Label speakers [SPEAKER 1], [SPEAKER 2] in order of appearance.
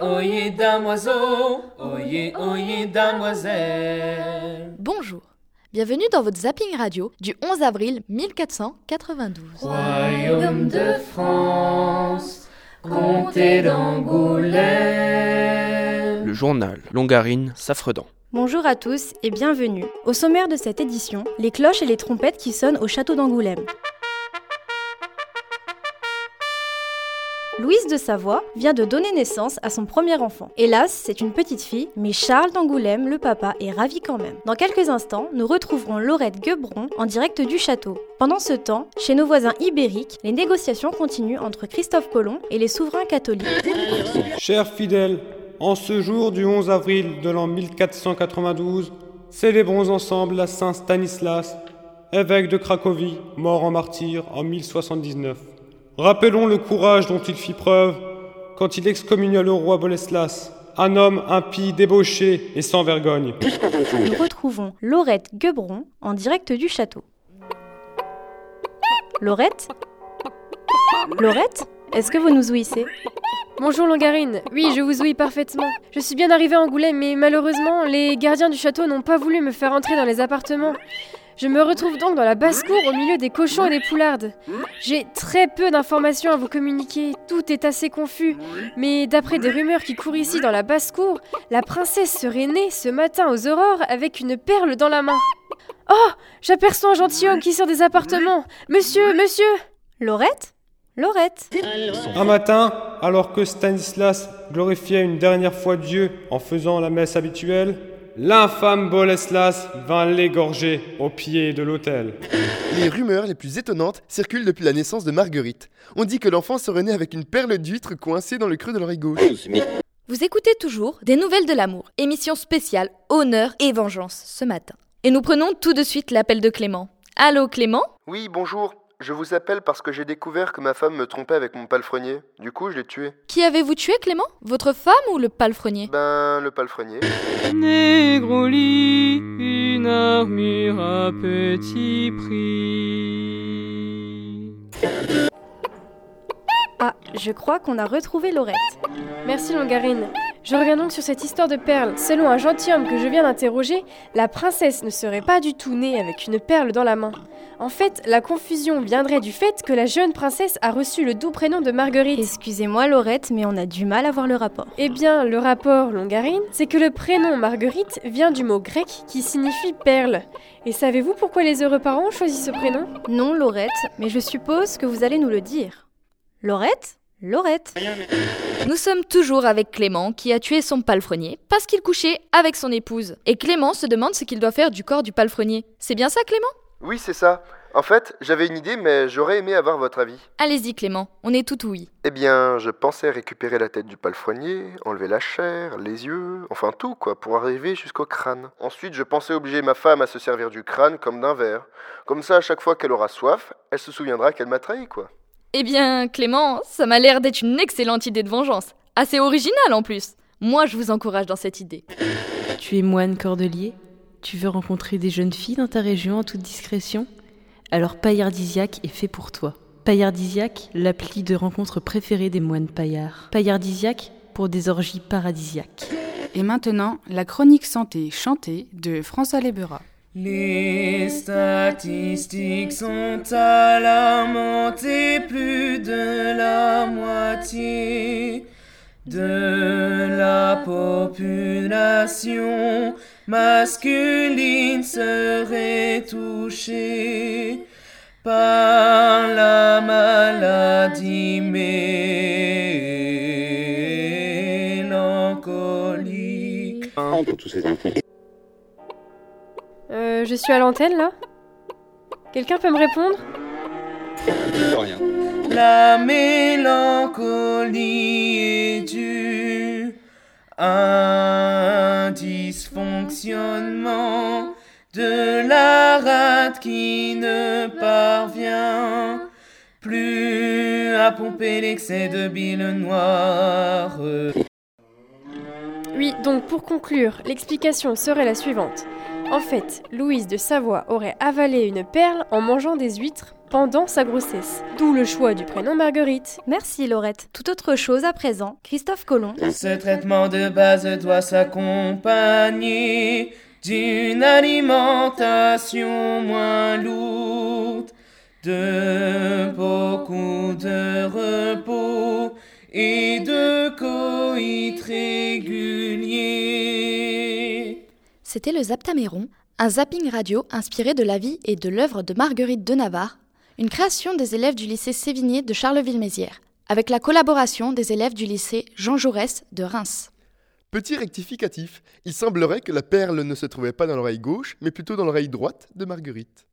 [SPEAKER 1] Oyez, oyez, oyez, oyez, damoiselle.
[SPEAKER 2] Bonjour, bienvenue dans votre zapping radio du 11 avril 1492.
[SPEAKER 1] Royaume de France, comté d'Angoulême.
[SPEAKER 3] Le journal Longarine Safredan.
[SPEAKER 4] Bonjour à tous et bienvenue. Au sommaire de cette édition, les cloches et les trompettes qui sonnent au château d'Angoulême. Louise de Savoie vient de donner naissance à son premier enfant. Hélas, c'est une petite fille, mais Charles d'Angoulême, le papa, est ravi quand même. Dans quelques instants, nous retrouverons Laurette Guebron en direct du château. Pendant ce temps, chez nos voisins ibériques, les négociations continuent entre Christophe Colomb et les souverains catholiques.
[SPEAKER 5] Chers fidèles, en ce jour du 11 avril de l'an 1492, célébrons ensemble la Saint Stanislas, évêque de Cracovie, mort en martyr en 1079. Rappelons le courage dont il fit preuve quand il excommunia le roi Boleslas, un homme impie, débauché et sans vergogne.
[SPEAKER 4] Nous retrouvons Laurette Guebron en direct du château. Laurette Laurette Est-ce que vous nous ouïssez
[SPEAKER 6] Bonjour Longarine, oui je vous ouïs parfaitement. Je suis bien arrivée à Angoulême mais malheureusement les gardiens du château n'ont pas voulu me faire entrer dans les appartements. Je me retrouve donc dans la basse-cour au milieu des cochons et des poulardes. J'ai très peu d'informations à vous communiquer, tout est assez confus. Mais d'après des rumeurs qui courent ici dans la basse-cour, la princesse serait née ce matin aux aurores avec une perle dans la main. Oh J'aperçois un gentilhomme qui sort des appartements Monsieur, monsieur
[SPEAKER 4] Laurette? Laurette
[SPEAKER 5] Un matin, alors que Stanislas glorifiait une dernière fois Dieu en faisant la messe habituelle, l'infâme Boleslas vint l'égorger au pied de l'autel.
[SPEAKER 7] Les rumeurs les plus étonnantes circulent depuis la naissance de Marguerite. On dit que l'enfant serait né avec une perle d'huître coincée dans le creux de l'oreille gauche.
[SPEAKER 2] Vous écoutez toujours des nouvelles de l'amour, émission spéciale Honneur et Vengeance ce matin. Et nous prenons tout de suite l'appel de Clément. Allô Clément?
[SPEAKER 7] Oui, bonjour. Je vous appelle parce que j'ai découvert que ma femme me trompait avec mon palefrenier. Du coup, je l'ai tué.
[SPEAKER 2] Qui avez-vous tué Clément? Votre femme ou le palefrenier?
[SPEAKER 7] Ben, le palefrenier.
[SPEAKER 1] Négroli, une armure à petit prix.
[SPEAKER 4] Ah, je crois qu'on a retrouvé Laurette.
[SPEAKER 6] Merci Longarine. Je reviens donc sur cette histoire de perle. Selon un gentilhomme que je viens d'interroger, la princesse ne serait pas du tout née avec une perle dans la main. En fait, la confusion viendrait du fait que la jeune princesse a reçu le doux prénom de Marguerite.
[SPEAKER 4] Excusez-moi Laurette, mais on a du mal à voir le rapport.
[SPEAKER 6] Eh bien, le rapport, Longarine, c'est que le prénom Marguerite vient du mot grec qui signifie perle. Et savez-vous pourquoi les heureux parents ont choisi ce prénom?
[SPEAKER 4] Non Laurette, mais je suppose que vous allez nous le dire. Laurette? Laurette
[SPEAKER 2] Nous sommes toujours avec Clément qui a tué son palefrenier parce qu'il couchait avec son épouse. Et Clément se demande ce qu'il doit faire du corps du palefrenier. C'est bien ça Clément?
[SPEAKER 7] Oui, c'est ça. En fait, j'avais une idée, mais j'aurais aimé avoir votre avis.
[SPEAKER 2] Allez-y Clément, on est tout oui.
[SPEAKER 7] Eh bien, je pensais récupérer la tête du palefrenier, enlever la chair, les yeux, enfin tout, quoi, pour arriver jusqu'au crâne. Ensuite, je pensais obliger ma femme à se servir du crâne comme d'un verre. Comme ça, à chaque fois qu'elle aura soif, elle se souviendra qu'elle m'a trahi, quoi.
[SPEAKER 2] Eh bien, Clément, ça m'a l'air d'être une excellente idée de vengeance. Assez originale en plus. Moi, je vous encourage dans cette idée.
[SPEAKER 8] Tu es moine cordelier Tu veux rencontrer des jeunes filles dans ta région en toute discrétion? Alors Paillardisiaque est fait pour toi. Paillardisiaque, l'appli de rencontre préférée des moines paillards. Paillardisiaque pour des orgies paradisiaques.
[SPEAKER 9] Et maintenant, la chronique santé chantée de François Lebera.
[SPEAKER 1] Les statistiques sont alarmantes et plus de la moitié de la population masculine serait touchée par la maladie mélancolique.
[SPEAKER 6] Je suis à l'antenne là Quelqu'un peut me répondre?
[SPEAKER 1] La mélancolie est due à un dysfonctionnement de la rate qui ne parvient plus à pomper l'excès de bile noire.
[SPEAKER 6] Oui, donc pour conclure, l'explication serait la suivante. En fait, Louise de Savoie aurait avalé une perle en mangeant des huîtres pendant sa grossesse. D'où le choix du prénom Marguerite.
[SPEAKER 4] Merci Laurette. Tout autre chose à présent, Christophe Colomb.
[SPEAKER 1] Ce traitement de base doit s'accompagner d'une alimentation moins lourde, de beaucoup de repos et de coït réguliers.
[SPEAKER 2] C'était le Zaptaméron, un zapping radio inspiré de la vie et de l'œuvre de Marguerite de Navarre, une création des élèves du lycée Sévigné de Charleville-Mézières, avec la collaboration des élèves du lycée Jean Jaurès de Reims.
[SPEAKER 7] Petit rectificatif, il semblerait que la perle ne se trouvait pas dans l'oreille gauche, mais plutôt dans l'oreille droite de Marguerite.